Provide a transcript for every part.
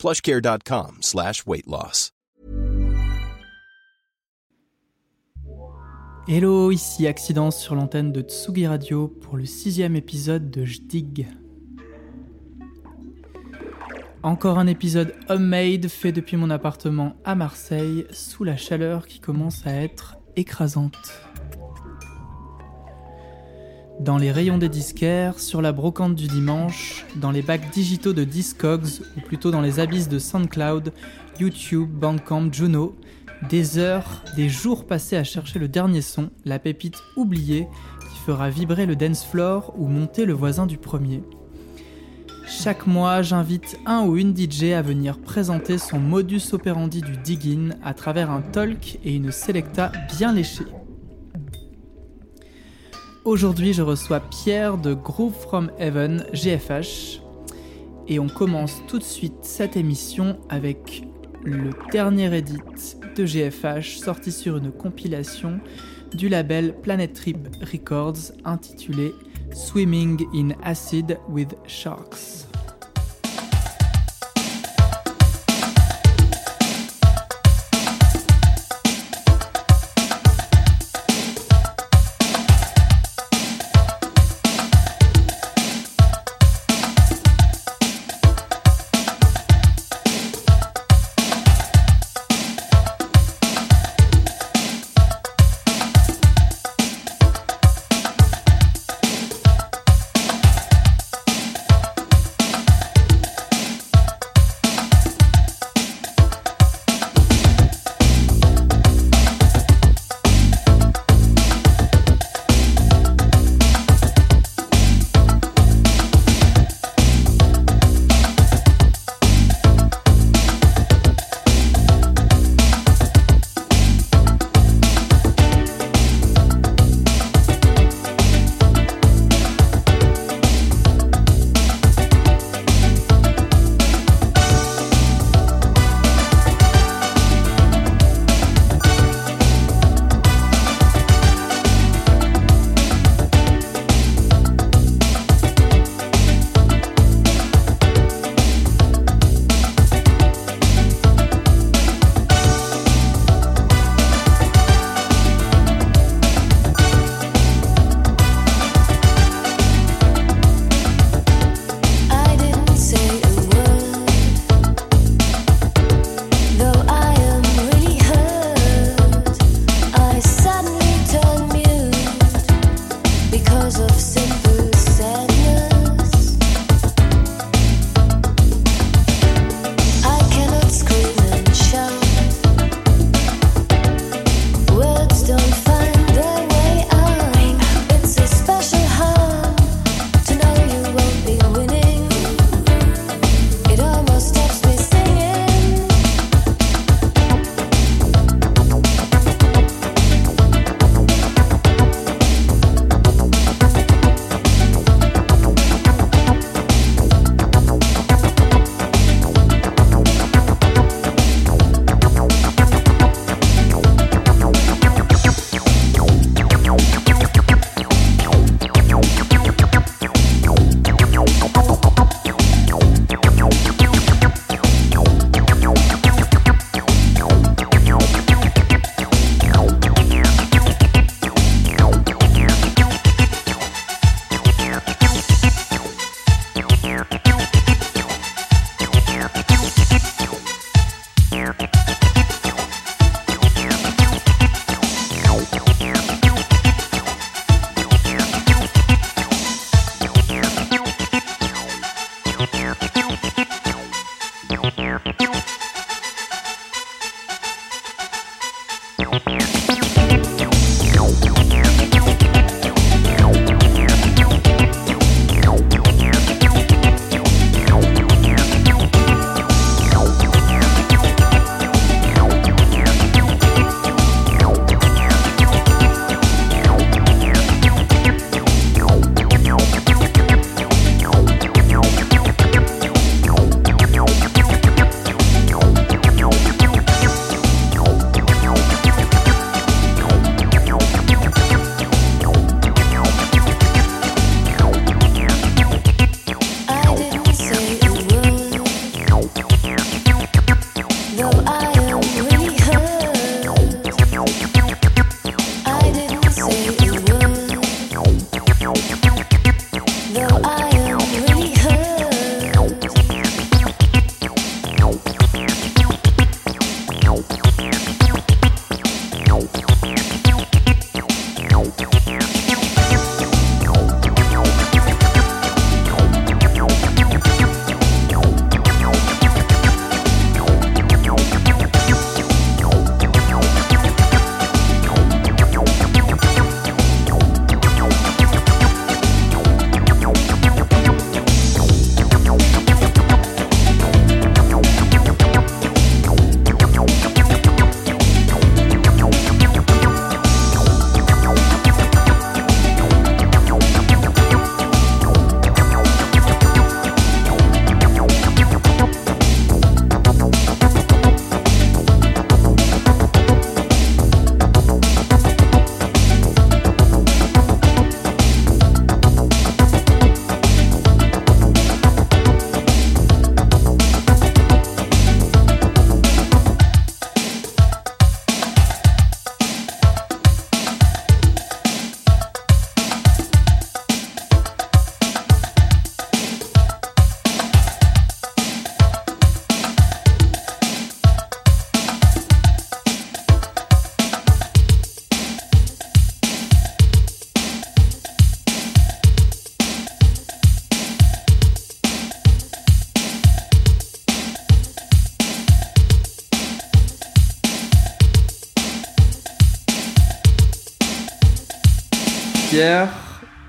plushcare.com slash. Hello, ici Accident sur l'antenne de Tsugi Radio pour le sixième épisode de Jdig. Encore un épisode homemade fait depuis mon appartement à Marseille sous la chaleur qui commence à être écrasante. Dans les rayons des disquaires, sur la brocante du dimanche, dans les bacs digitaux de Discogs, ou plutôt dans les abysses de SoundCloud, YouTube, Bandcamp, Juno, des heures, des jours passés à chercher le dernier son, la pépite oubliée, qui fera vibrer le dance floor ou monter le voisin du premier. Chaque mois, j'invite un ou une DJ à venir présenter son modus operandi du digging à travers un talk et une selecta bien léchée. Aujourd'hui, je reçois Pierre de Groove from Heaven, GFH. Et on commence tout de suite cette émission avec le dernier edit de GFH sorti sur une compilation du label Planet Trip Records intitulé Swimming in Acid with Sharks.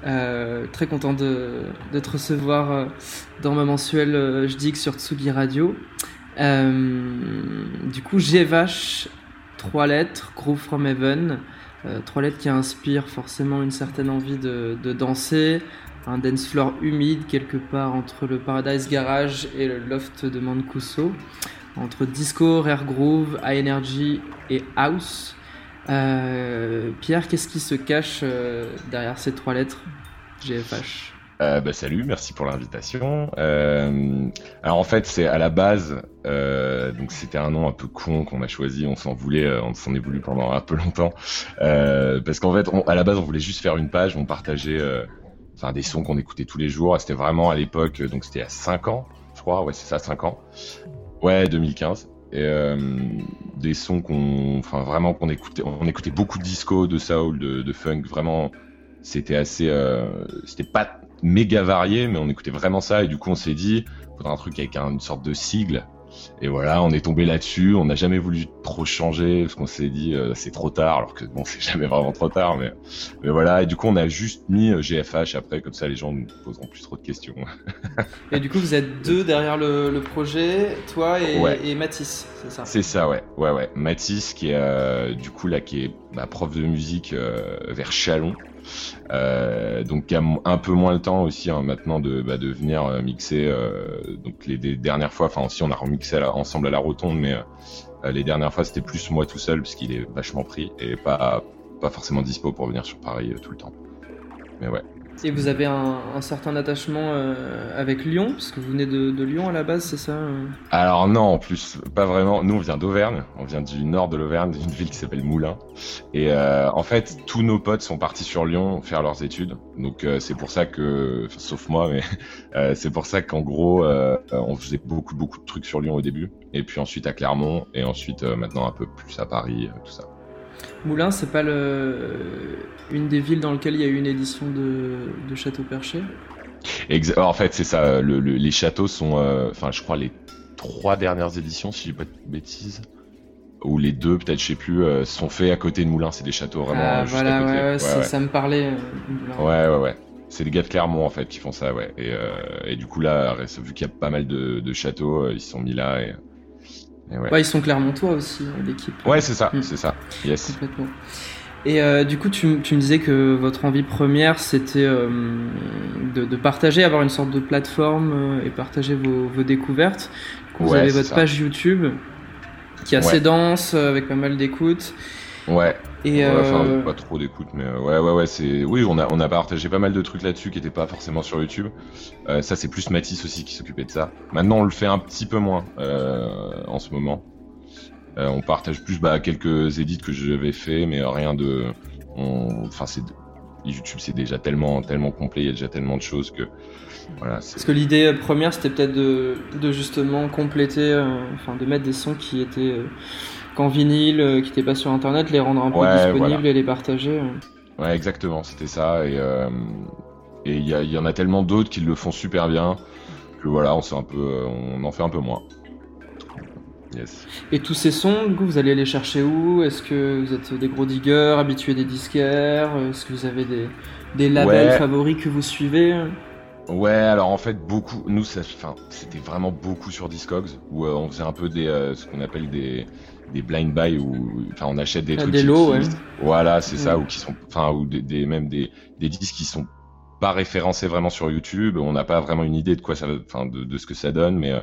Euh, très content de, de te recevoir euh, dans ma mensuelle euh, Je dis que sur Tsugi Radio. Du coup, GVH, trois lettres, Groove from Heaven. Trois lettres qui inspirent forcément une certaine envie de, de danser. Un dance floor humide quelque part entre le Paradise Garage et le loft de Mancuso. Entre disco, rare groove, high energy et house. Euh, Pierre, qu'est-ce qui se cache euh, derrière ces trois lettres GFH Euh, bah, salut, merci pour l'invitation. Euh, alors en fait, c'est à la base, donc c'était un nom un peu con qu'on a choisi. On s'en voulait, on s'en est voulu pendant un peu longtemps, parce qu'en fait, on- à la base, on voulait juste faire une page, on partageait, enfin des sons qu'on écoutait tous les jours. C'était vraiment à l'époque, donc c'était à 5 ans, je crois. Ouais, c'est ça, 5 ans. Ouais, 2015. Et euh, des sons qu'on, enfin vraiment qu'on écoutait, on écoutait beaucoup de disco, de soul, de, funk. Vraiment, c'était assez, euh, c'était pas méga varié, mais on écoutait vraiment ça et du coup on s'est dit, faudrait un truc avec un- une sorte de sigle. Et voilà, on est tombé là-dessus. On n'a jamais voulu trop changer parce qu'on s'est dit euh, c'est trop tard, alors que bon c'est jamais vraiment trop tard, mais mais voilà. Et du coup on a juste mis euh, GFH après, comme ça les gens nous poseront plus trop de questions. Et du coup, vous êtes deux derrière le, le projet, toi et, Ouais. et Mathis, c'est ça? C'est ça, ouais, ouais, ouais. Mathis qui est euh, du coup là qui est bah, prof de musique euh, vers Chalon, euh, donc qui a m- un peu moins le temps aussi hein, maintenant de, bah, venir euh, mixer. euh, donc les, dernières fois, enfin aussi on a remixé ensemble à la rotonde, mais euh, les dernières fois c'était plus moi tout seul parce qu'il est vachement pris et pas pas forcément dispo pour venir sur Paris tout le temps. Mais ouais. Et vous avez un, certain attachement euh, avec Lyon, parce que vous venez de, Lyon à la base, c'est ça euh Alors non, en plus, pas vraiment. Nous, on vient d'Auvergne. On vient du nord de l'Auvergne, d'une ville qui s'appelle Moulins. Et euh, en fait, tous nos potes sont partis sur Lyon faire leurs études. Donc c'est pour ça que, sauf moi, mais c'est pour ça qu'en gros, on faisait beaucoup, beaucoup de trucs sur Lyon au début. Et puis ensuite à Clermont. Et ensuite maintenant un peu plus à Paris, tout ça. Moulins, c'est pas le, une des villes dans lesquelles il y a eu une édition de, de Château Perché Exa- en fait, c'est ça. le- le- les châteaux sont, euh, enfin, je crois les trois dernières éditions, si je dis pas de bêtises, ou les deux, peut-être, je sais plus, euh, sont faits à côté de Moulins. C'est des châteaux vraiment Ah, juste voilà, à côté. ouais, ouais, Ouais, ça, ouais. ça me parlait. euh. Ouais, ouais, ouais. C'est les gars de Clermont en fait qui font ça, ouais. Et, et du coup là, vu qu'il y a pas mal de, de châteaux, ils sont mis là et ouais. Ouais, ils sont clermontois aussi, hein, l'équipe. Ouais, c'est ça, Mm. c'est ça. Yes. Complètement. Et euh, du coup, tu, tu me disais que votre envie première, c'était euh, de, de partager, avoir une sorte de plateforme euh, et partager vos, vos découvertes. Coup, vous Ouais, avez votre ça. page YouTube qui est assez Ouais. dense, euh, avec pas mal d'écoutes. Ouais. Et Ouais, enfin, euh, pas trop d'écoute, mais euh, ouais, ouais, ouais, c'est. Oui, on a, on a partagé pas mal de trucs là-dessus qui étaient pas forcément sur YouTube. Euh, ça, c'est plus Mathis aussi qui s'occupait de ça. Maintenant, on le fait un petit peu moins euh, en ce moment. Euh, on partage plus bah, quelques édits que j'avais fait, mais rien de. on- Enfin, c'est. YouTube, c'est déjà tellement, tellement complet, il y a déjà tellement de choses que. Voilà. Parce que l'idée première, c'était peut-être de, de justement compléter, enfin de mettre des sons qui étaient euh, qu'en vinyle, euh, qui n'étaient pas sur internet, les rendre un peu Ouais, disponibles voilà. et les partager. Ouais, exactement, c'était ça. Et euh, et il y, en a tellement d'autres qui le font super bien que voilà, on un peu, on en fait un peu moins. Yes. Et tous ces sons, du coup, vous allez les chercher où? Est-ce que vous êtes des gros diggers, habitués des disquaires? Est-ce que vous avez des, des labels Ouais. favoris que vous suivez? Ouais, alors en fait beaucoup, nous, c'était vraiment beaucoup sur Discogs où euh, on faisait un peu des, euh, ce qu'on appelle des des blind buy où, enfin, on achète des Ah, trucs des lots, qui- ouais. Voilà, c'est ça, Ouais. ou qui sont, enfin, ou des, des- même des des disques qui sont pas référencés vraiment sur YouTube. On n'a pas vraiment une idée de quoi ça, va- enfin, de, de ce que ça donne, mais euh,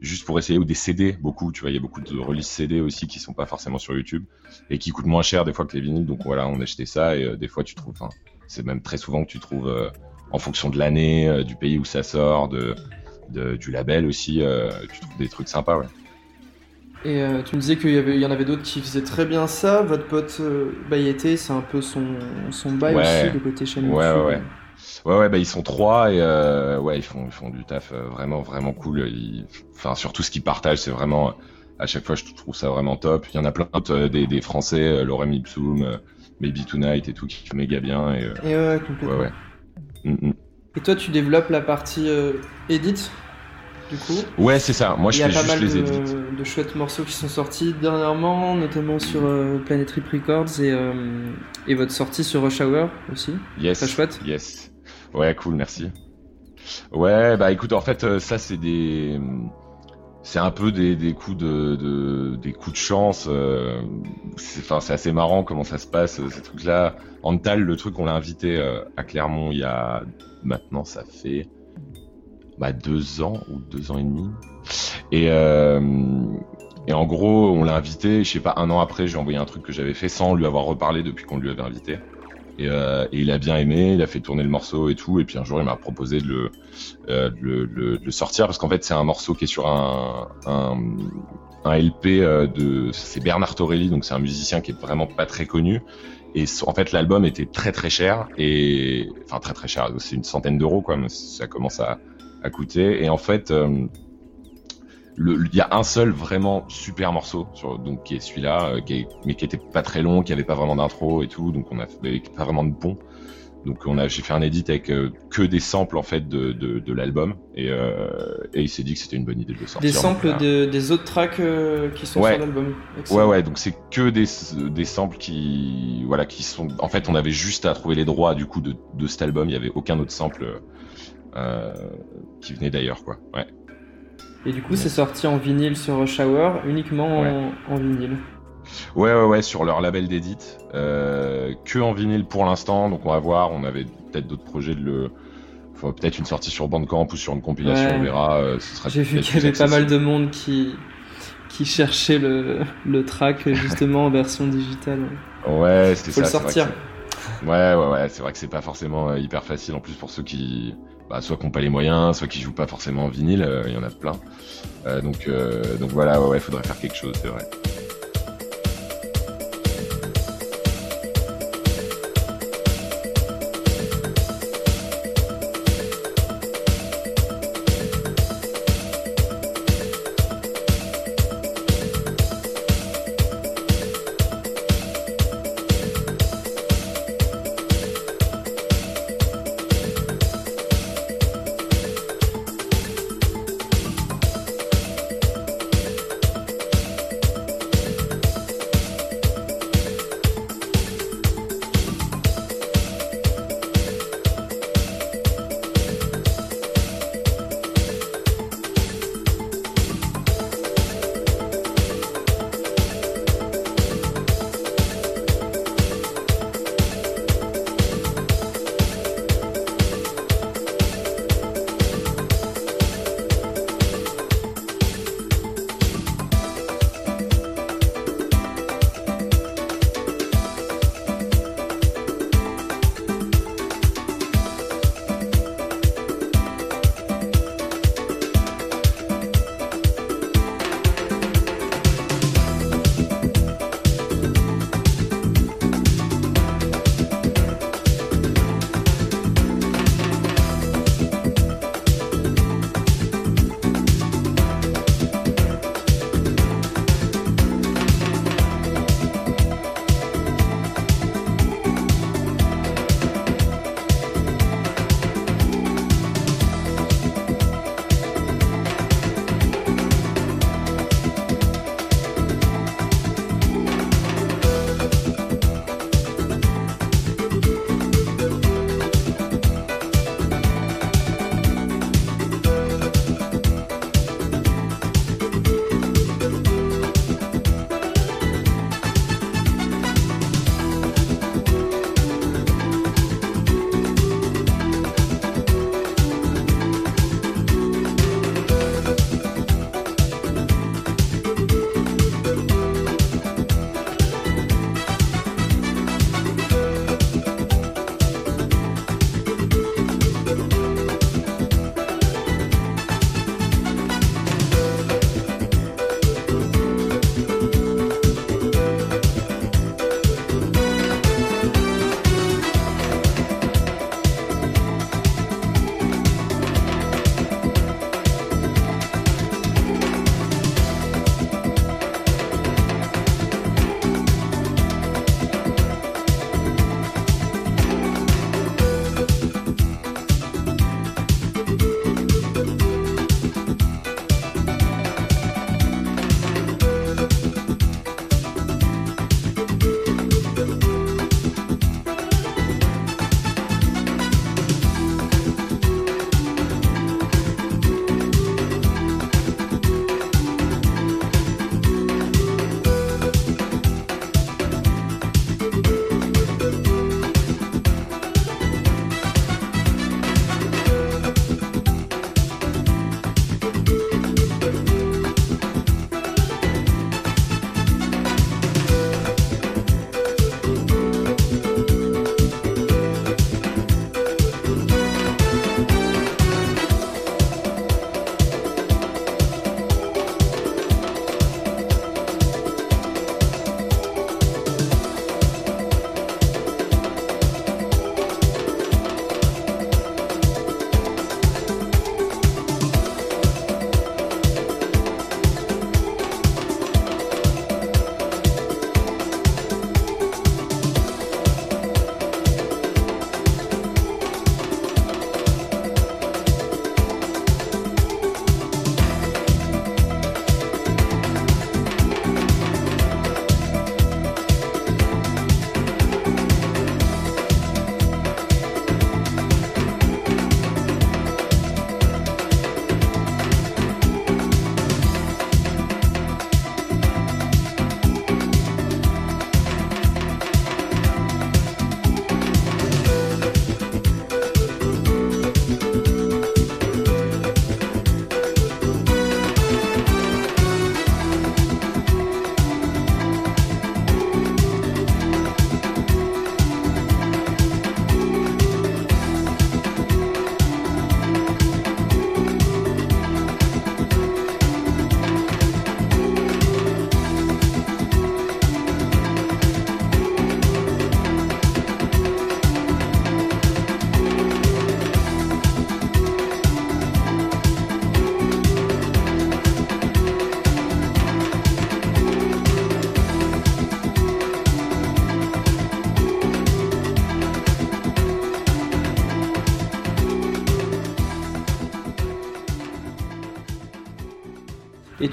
juste pour essayer ou des CD, beaucoup. Tu vois, il y a beaucoup de release CD aussi qui sont pas forcément sur YouTube et qui coûtent moins cher des fois que les vinyles. Donc voilà, on achetait ça et euh, des fois tu trouves, enfin, c'est même très souvent que tu trouves euh, en fonction de l'année, euh, du pays où ça sort, de, de- du label aussi, euh, tu trouves des trucs sympas, ouais. Et euh, tu me disais qu'il y, avait- il y en avait d'autres qui faisaient très bien ça. Votre pote euh, Bayete, c'est un peu son, son bail Ouais. aussi, le côté chaîne Ouais, YouTube. ouais, ouais. Ouais, ouais, bah ils sont trois et euh, ouais, ils font, ils font du taf euh, vraiment, vraiment cool. Ils- Enfin, surtout ce qu'ils partagent, c'est vraiment à chaque fois, je trouve ça vraiment top. Il y en a plein d'autres, euh, des, des Français, Lorem Ipsum, Maybe Tonight et tout, qui font méga bien et Et ouais, complètement. ouais, ouais. Mm, mm. Et toi, tu développes la partie edit? Du coup. Ouais, c'est ça. Moi, Il je y a fais pas juste mal les édits. de, de chouettes morceaux qui sont sortis dernièrement, notamment sur euh, Planet Trip Records et, euh, et votre sortie sur Rush Hour aussi. Yes. Très chouette. Yes. Ouais, cool, merci. Ouais, bah écoute, en fait, euh, ça c'est des, c'est un peu des, des coups de, de- des coups de chance. euh, c'est, enfin, c'est assez marrant comment ça se passe ces trucs-là. Antal, le truc, on l'a invité à Clermont il y a maintenant, ça fait bah, deux ans ou deux ans et demi. Et euh, et en gros, on l'a invité. Je sais pas, un an après, j'ai envoyé un truc que j'avais fait sans lui avoir reparlé depuis qu'on lui avait invité. Et, euh, et il a bien aimé, il a fait tourner le morceau et tout. Et puis un jour, il m'a proposé de le, euh, de le, sortir parce qu'en fait, c'est un morceau qui est sur un, un, un LP de. C'est Bernard Torelli, donc c'est un musicien qui est vraiment pas très connu. Et en fait, l'album était très très cher et enfin très très cher. C'est une centaine d'euros quoi. Ça commence à, à coûter. Et en fait. euh, il y a un seul vraiment super morceau sur, donc qui est celui-là euh, qui est- mais qui était pas très long qui avait pas vraiment d'intro et tout donc on a fait pas vraiment de pont donc on a j'ai fait un edit avec euh, que des samples en fait de, de, de l'album et, euh, et il s'est dit que c'était une bonne idée de le sortir Des samples de- des autres tracks qui sont Ouais. sur l'album. Ouais ouais donc c'est que des, des samples qui voilà qui sont en fait on avait juste à trouver les droits du coup de, de cet album il y avait aucun autre sample qui venait d'ailleurs quoi ouais Et du coup, c'est sorti en vinyle sur Hour, uniquement en- Ouais. en, vinyle. Ouais, ouais, ouais, sur leur label d'édit. Euh, que en vinyle pour l'instant, donc on va voir. On avait peut-être d'autres projets de le. Enfin, peut-être une sortie sur Bandcamp ou sur une compilation, Ouais. on verra. euh, J'ai vu qu'il y avait pas mal de monde qui, qui cherchait le, le track justement en version digitale. Ouais, c'est Faut ça. le vrai que sortir. Ouais, ouais, ouais, c'est vrai que c'est pas forcément euh, hyper facile en plus pour ceux qui. Bah, soit qui n'ont pas les moyens, soit qui jouent pas forcément en vinyle, euh, il y en a plein. Euh, donc, euh, donc voilà, ouais, ouais, faudrait faire quelque chose, c'est vrai.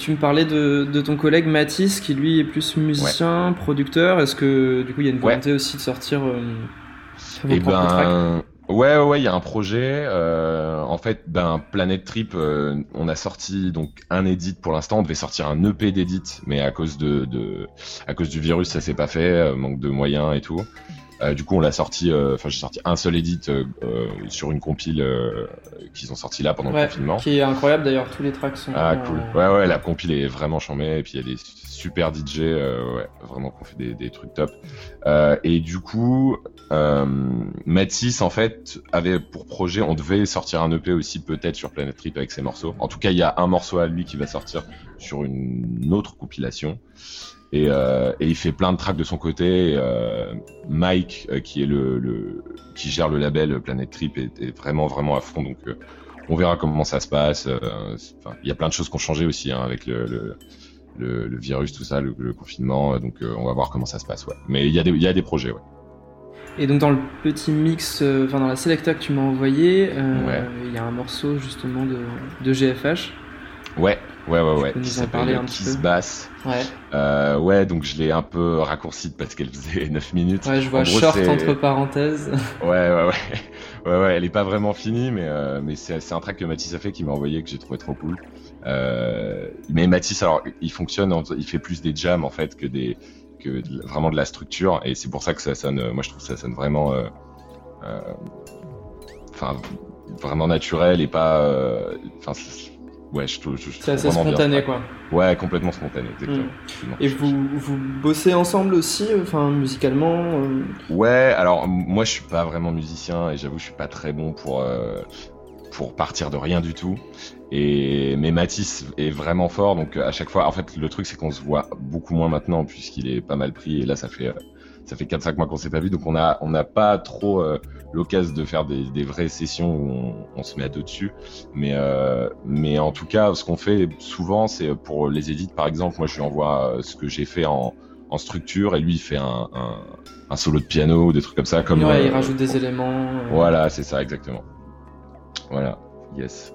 Tu me parlais de, de ton collègue Mathis, qui lui est plus musicien, producteur. Est-ce que du coup il y a une Ouais. volonté aussi de sortir euh, vos Et propres tracks? ben, ouais, ouais, ouais, il y a un projet. euh, en fait, ben, Planet Trip, euh, on a sorti donc un edit pour l'instant. On devait sortir un EP d'édit, mais à cause de, de, à cause du virus, ça s'est pas fait, euh, manque de moyens et tout. Euh, du coup, on l'a sorti. euh, Enfin, j'ai sorti un seul edit euh, euh, sur une compile euh, qu'ils ont sorti là pendant Ouais, le confinement. Qui est incroyable d'ailleurs, tous les tracks sont. Ah cool. Ouais ouais la compile est vraiment chambée et puis il y a des super DJ euh, ouais vraiment qu'on fait des, des trucs top. Euh, et du coup euh, en fait avait pour projet on devait sortir un EP aussi peut-être sur Planet Trip avec ses morceaux. En tout cas il y a un morceau à lui qui va sortir sur une autre compilation. Et, euh, et il fait plein de tracks de son côté. Euh, Mike, euh, qui est le, le qui gère le label Planet Trip, est, est vraiment vraiment à fond. Donc on verra comment ça se passe. Il y a plein de choses qui ont changé aussi hein, avec le, le, virus, tout ça, le, confinement. Donc on va voir comment ça se passe. Ouais. Mais il y a des il y a des projets. Ouais. Et donc dans le petit mix, enfin dans la selecta que tu m'as envoyé, Ouais. il y a un morceau justement de, de GFH. Ouais. Ouais ouais ouais. peux nous Qui en parler s'appelle un petit Kiss peu Bass. Ouais. Euh, ouais. Donc je l'ai un peu raccourci parce qu'elle faisait 9 minutes. Ouais, je vois En gros, short entre parenthèses. Ouais, ouais, ouais. Ouais, ouais, elle est pas vraiment finie, mais, euh, mais c'est, un track que Mathis a fait qui m'a envoyé que j'ai trouvé trop cool. Euh, mais Mathis, alors, il fonctionne, en- il fait plus des jams, en fait, que des, que de- vraiment de la structure, et c'est pour ça que ça sonne, moi je trouve que ça sonne vraiment, enfin, vraiment naturel et pas, enfin, ouais, je trouve, je, je C'est assez bien spontané quoi. Ouais, complètement spontané, exactement. Mm. Et vous, vous bossez ensemble aussi, enfin musicalement euh, Ouais, alors moi je suis pas vraiment musicien et j'avoue je suis pas très bon pour euh, pour partir de rien du tout. Et mais Mathis est vraiment fort donc euh, à chaque fois en fait le truc c'est qu'on se voit beaucoup moins maintenant puisqu'il est pas mal pris et là ça fait ça fait 4 5 mois qu'on s'est pas vu donc on a on n'a pas trop euh, l'occasion de faire des, des vraies sessions où on, on se met à deux dessus. Mais euh, mais en tout cas ce qu'on fait souvent c'est pour les édits par exemple moi je lui envoie euh, ce que j'ai fait en en structure et lui il fait un, un, un solo de piano ou des trucs comme ça comme ouais, il rajoute des éléments. voilà c'est ça exactement. Voilà. Yes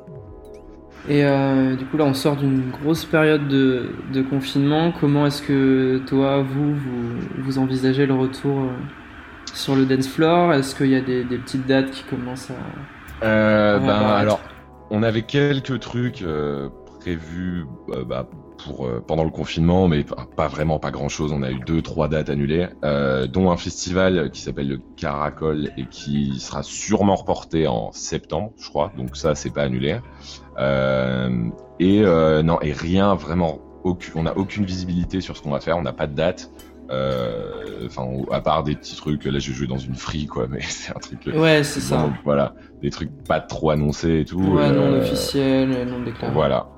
Et euh, du coup là on sort d'une grosse période de, de confinement. Comment est-ce que toi, vous, vous, vous envisagez le retour euh, sur le dance floor? Est-ce qu'il y a des, des petites dates qui commencent à... Euh, ben alors, on avait quelques trucs prévus bah, pour euh, pendant le confinement, mais pas, vraiment pas grand chose. On a eu deux trois dates annulées, euh, dont un festival qui s'appelle le Caracol et qui sera sûrement reporté en septembre, je crois. Donc ça, c'est pas annulé. Euh, et non, et rien vraiment. On n'a aucune visibilité sur ce qu'on va faire. On n'a pas de date. Euh, Enfin, à part des petits trucs. Là, je joué dans une free, quoi, mais c'est un truc. Ouais, c'est ça. voilà, des trucs pas trop annoncés et tout. Ouais, non officiel, non déclaré. Voilà.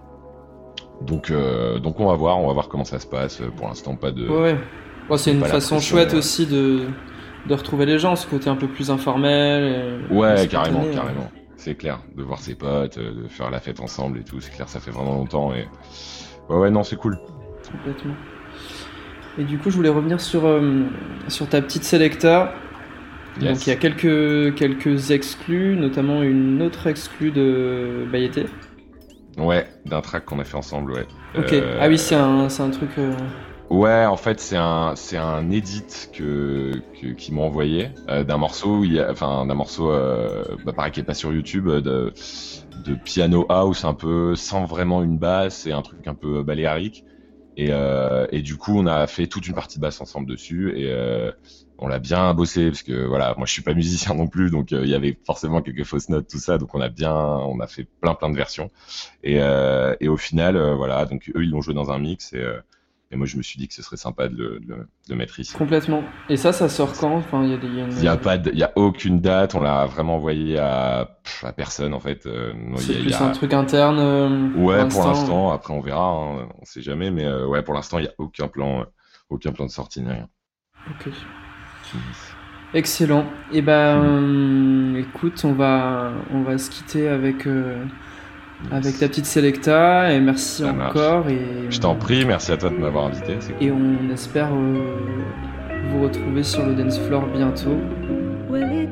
Donc, euh, donc on va voir, on va voir comment ça se passe. Pour l'instant, pas de. Ouais. Bon, c'est une façon chouette aussi de, de retrouver les gens, ce côté un peu plus informel. et- et Ouais, carrément, ouais. carrément. C'est clair, de voir ses potes, euh, de faire la fête ensemble et tout. C'est clair, ça fait vraiment longtemps et. Ouais, ouais, non, c'est cool. Complètement. Et du coup, je voulais revenir sur, euh, sur ta petite selecta. Yes. Donc, il y a quelques, quelques exclus, notamment une autre exclue de Bayete. Ouais, d'un track qu'on a fait ensemble, ouais. Ok. Euh, Ah oui, c'est un, c'est un truc. euh, Ouais, en fait, c'est un, c'est un edit que, que qu'ils m'ont envoyé euh, d'un morceau, où il y a, enfin, d'un morceau, euh, bah, pareil, qui est pas sur YouTube, euh, de, de piano house un peu, sans vraiment une basse et un truc un peu baléarique. Et, euh, et du coup, on a fait toute une partie de basse ensemble dessus et euh, on l'a bien bossé parce que voilà, moi je suis pas musicien non plus, donc euh, il y avait forcément quelques fausses notes, tout ça, donc on a bien, on a fait plein plein de versions. Et, euh, et au final, euh, voilà, donc eux ils l'ont joué dans un mix et et moi, je me suis dit que ce serait sympa de le, de de mettre ici. Complètement. Et ça, ça sort quand? Enfin, il y a des. y a une- Il y a pas, il y a aucune date. On l'a vraiment envoyé à, à personne en fait. C'est plus y a- un truc interne. Ouais, pour l'instant. Après, on verra. hein, on sait jamais. Mais ouais, pour l'instant, il y a aucun plan, aucun plan de sortie ni rien. Ok. Excellent. Et ben, euh, écoute, on va, on va se quitter avec, euh, avec ta petite Selecta. Et merci Ça marche. encore. Et, Je t'en prie. Merci à toi de m'avoir invité. cool. Et on espère euh, vous retrouver sur le dance floor bientôt. Well,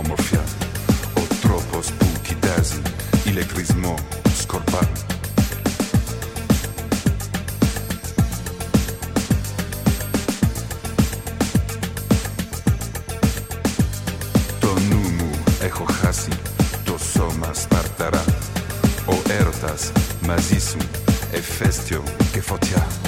Ο τρόπος που κοιτάζει ηλεκτρισμό σκορπά. Το νου μου έχω χάσει το σώμα σπαρταρά. Ο έρωτας μαζί σου εφέστιο και φωτιά.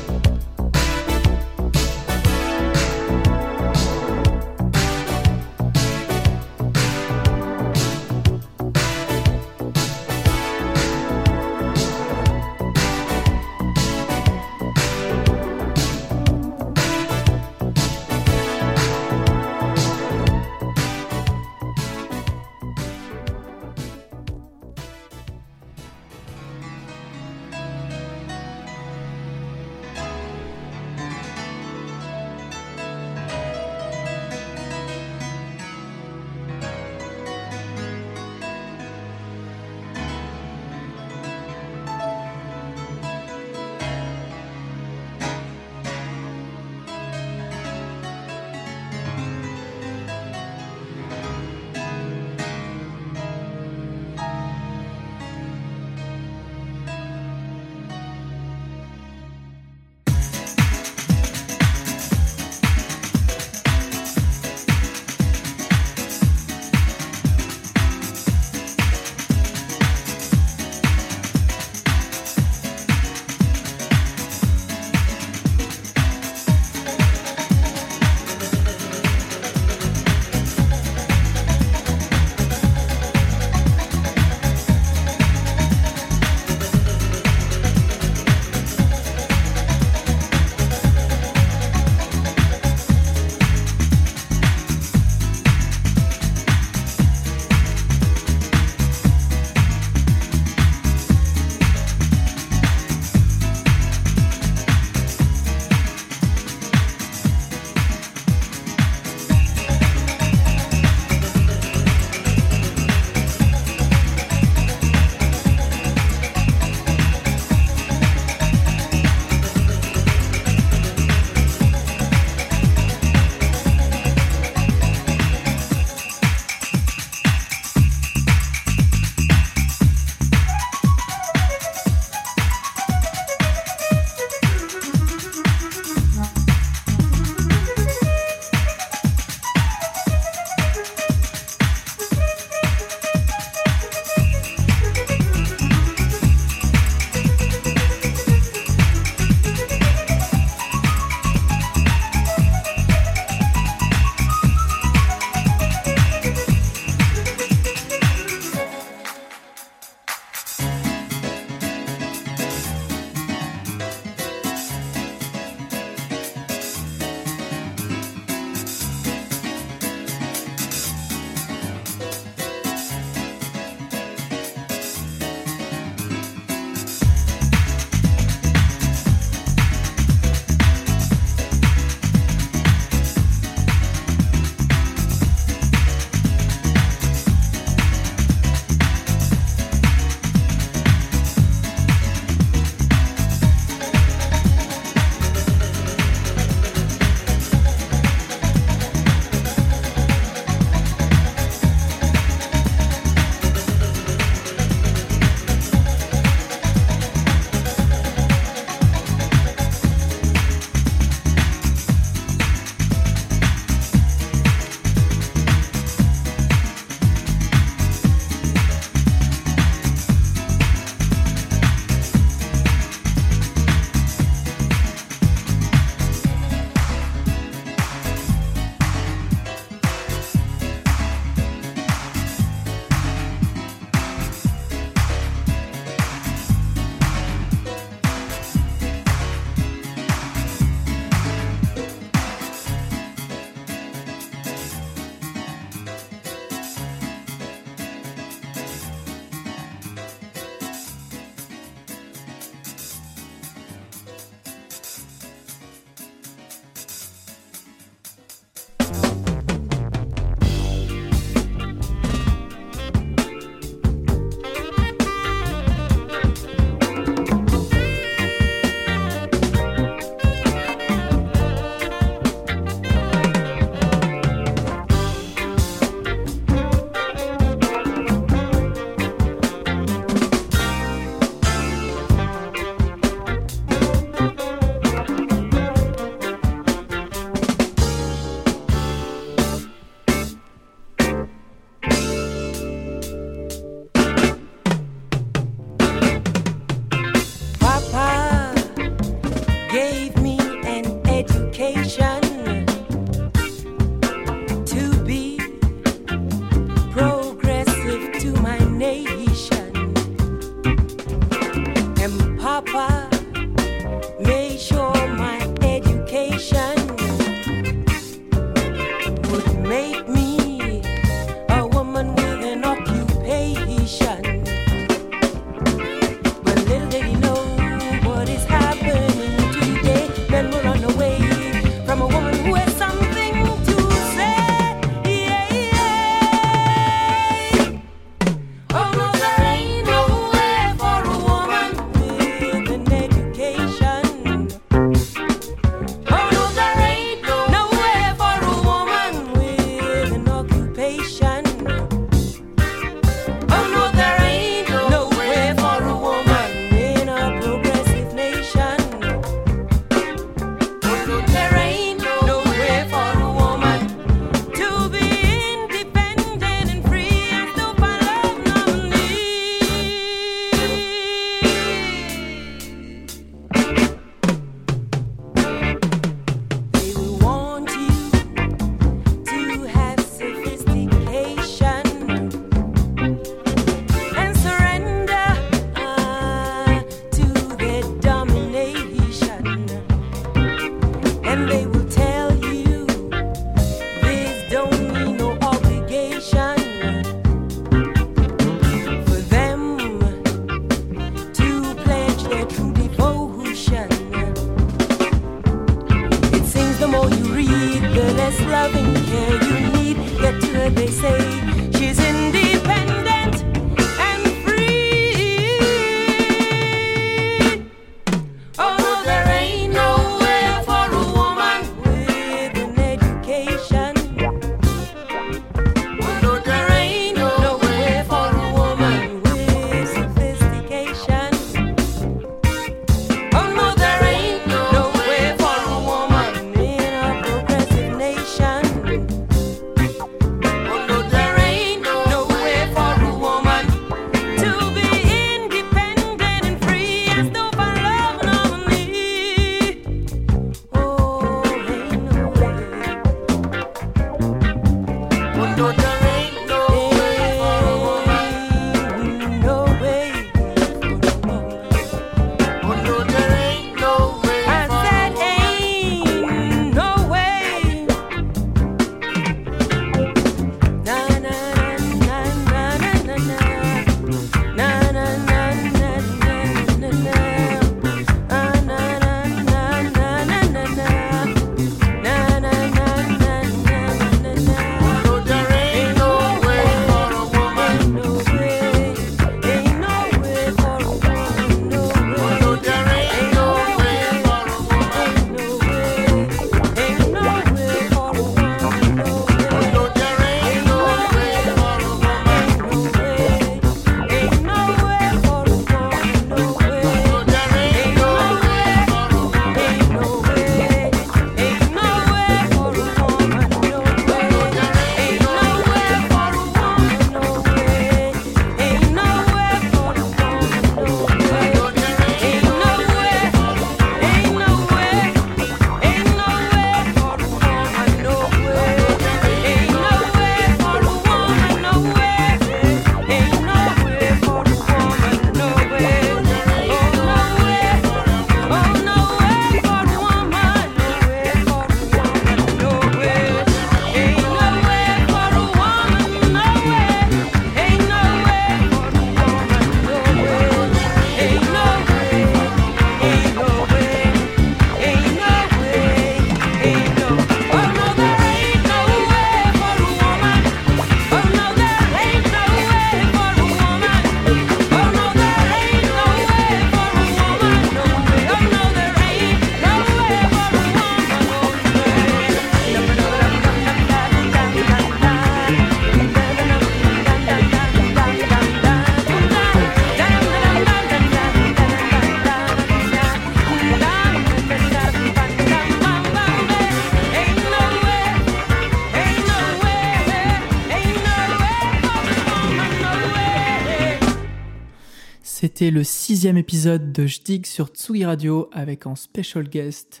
Le sixième épisode de Jdig sur Tsugi Radio avec en special guest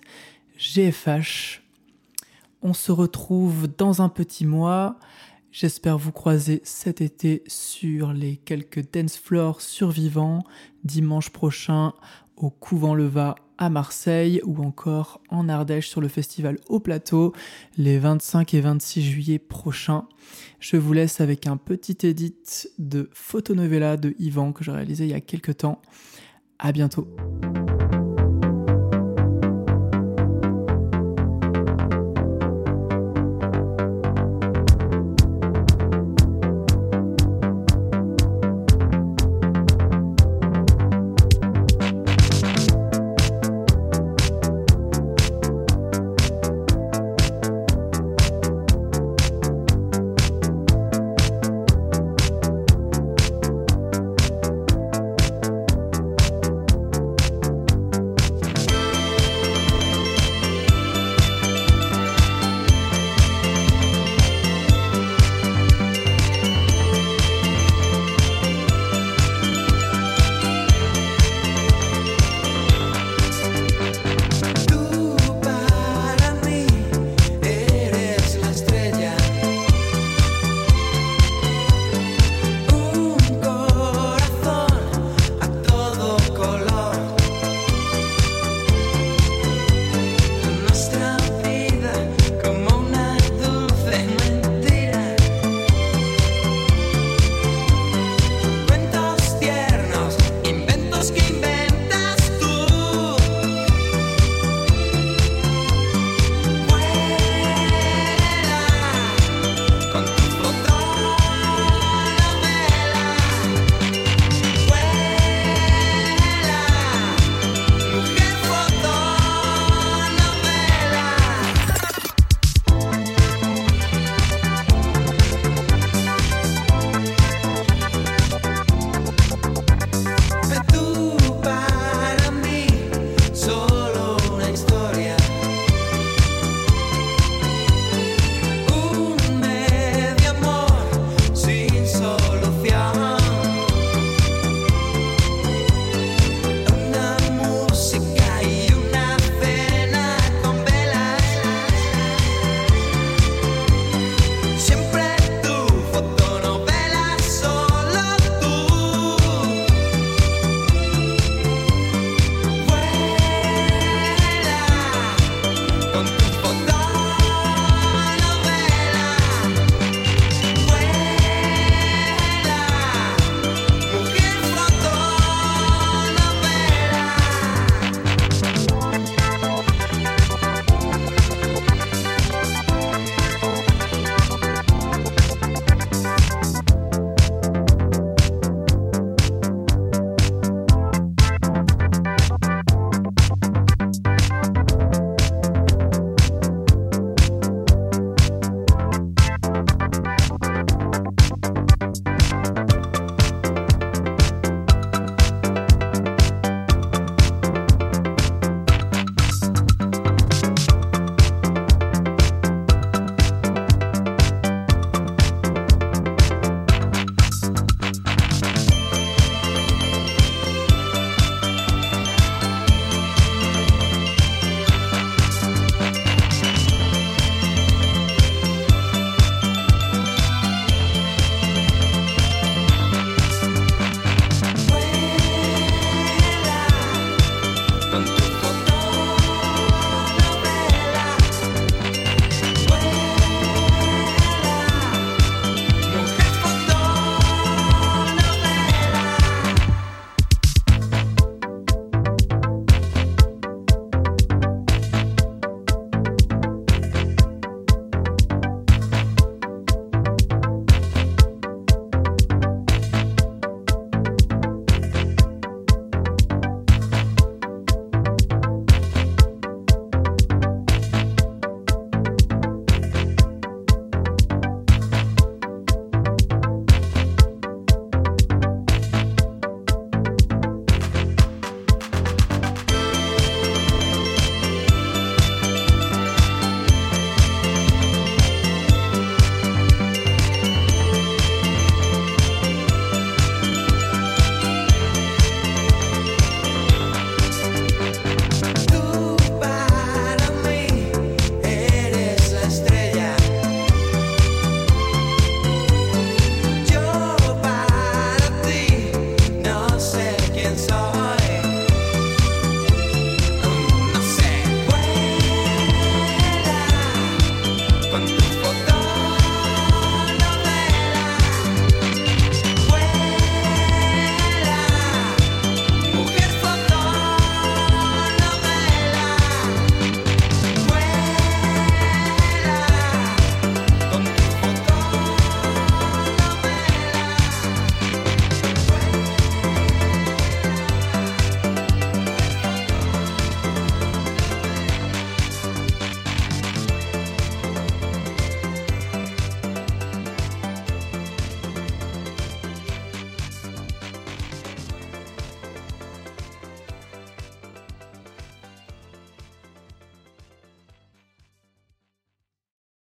GFH. On se retrouve dans un petit mois J'espère vous croiser cet été sur les quelques dance floors survivants, dimanche prochain au Couvent Leva à Marseille ou encore en Ardèche sur le festival Au Plateau les 25 et 26 juillet prochains. Je vous laisse avec un petit edit de Photonovella de Yvan que j'ai réalisé il y a quelques temps. À bientôt.